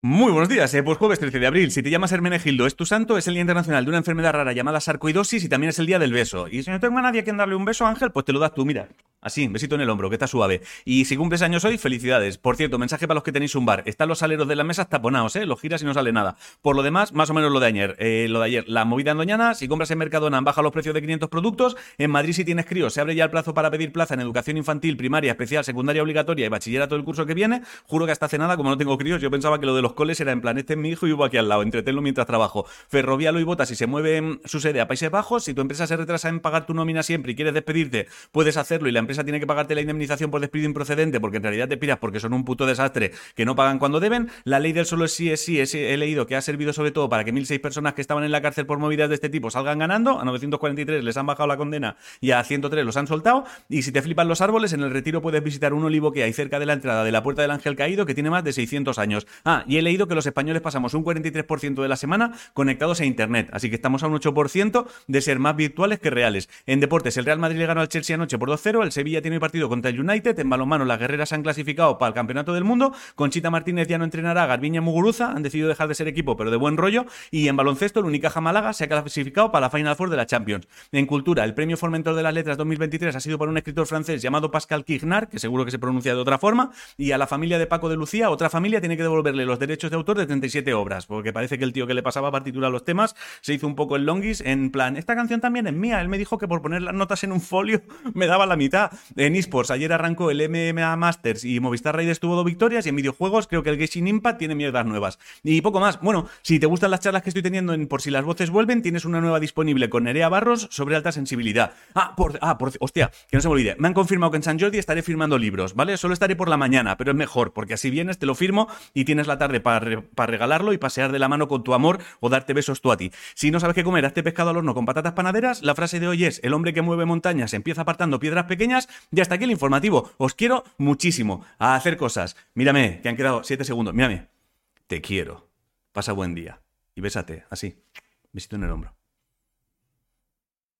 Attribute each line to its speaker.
Speaker 1: Muy buenos días, eh, pues jueves 13 de abril. Si te llamas Hermenegildo, es tu santo, es el Día Internacional de una enfermedad rara llamada sarcoidosis y también es el Día del Beso. Y si no tengo a nadie a quien darle un beso, Ángel, pues te lo das tú, mira. Así, besito en el hombro, que está suave. Y si cumples años hoy, felicidades. Por cierto, mensaje para los que tenéis un bar. Están los aleros de las mesas taponados, ¿eh? Los giras y no sale nada. Por lo demás, más o menos lo de ayer. Eh, lo de ayer, la movida en Doñana, si compras en Mercadona, baja los precios de 500 productos. En Madrid, si tienes críos, se abre ya el plazo para pedir plaza en educación infantil, primaria, especial, secundaria obligatoria y bachillerato el curso que viene. Juro que hasta hace nada, como no tengo críos, yo pensaba que lo de los coles era en plan, este es mi hijo y hubo aquí al lado, entretenlo mientras trabajo. Ferrovialo y Bota, si se mueve su sede a Países Bajos, si tu empresa se retrasa en pagar tu nómina siempre y quieres despedirte, puedes hacerlo y la empresa tiene que pagarte la indemnización por despido improcedente porque en realidad te piras porque son un puto desastre que no pagan cuando deben. La ley del solo es sí es sí, he leído que ha servido sobre todo para que 1.006 personas que estaban en la cárcel por movidas de este tipo salgan ganando. A 943 les han bajado la condena y a 103 los han soltado. Y si te flipan los árboles, en el retiro puedes visitar un olivo que hay cerca de la entrada de la Puerta del Ángel Caído que tiene más de 600 años. Ah, y he leído que los españoles pasamos un 43% de la semana conectados a Internet. Así que estamos a un 8% de ser más virtuales que reales. En deportes, el Real Madrid le ganó al Chelsea anoche por 2-0. El Sevilla tiene partido contra el United. En balonmano, las guerreras han clasificado para el Campeonato del Mundo. Conchita Martínez ya no entrenará. Garbiña Muguruza han decidido dejar de ser equipo, pero de buen rollo. Y en baloncesto, el Unicaja Málaga se ha clasificado para la Final Four de la Champions. En cultura, el premio Formentor de las Letras 2023 ha sido por un escritor francés llamado Pascal Quignard, que seguro que se pronuncia de otra forma. Y a la familia de Paco de Lucía, otra familia tiene que devolverle los derechos de autor de 37 obras, porque parece que el tío que le pasaba partitura a los temas se hizo un poco el longis en plan, esta canción también es mía. Él me dijo que por poner las notas en un folio me daba la mitad. En esports, ayer arrancó el MMA Masters y Movistar Raiders tuvo dos victorias y en videojuegos creo que el Genshin Impact tiene mierdas nuevas. Y poco más. Bueno, si te gustan las charlas que estoy teniendo en Por si las voces vuelven, tienes una nueva disponible con Nerea Barros sobre alta sensibilidad. Ah, por, ah, por, hostia, que no se me olvide. Me han confirmado que en San Jordi estaré firmando libros, ¿vale? Solo estaré por la mañana, pero es mejor, porque así vienes, te lo firmo y tienes la tarde para, regalarlo y pasear de la mano con tu amor o darte besos tú a ti. Si no sabes qué comer, hazte pescado al horno con patatas panaderas. La frase de hoy es, el hombre que mueve montañas empieza apartando piedras pequeñas. Y hasta aquí el informativo. Os quiero muchísimo a hacer cosas. Mírame, que han quedado 7 segundos. Mírame. Te quiero. Pasa buen día. Y bésate, así. Besito en el hombro.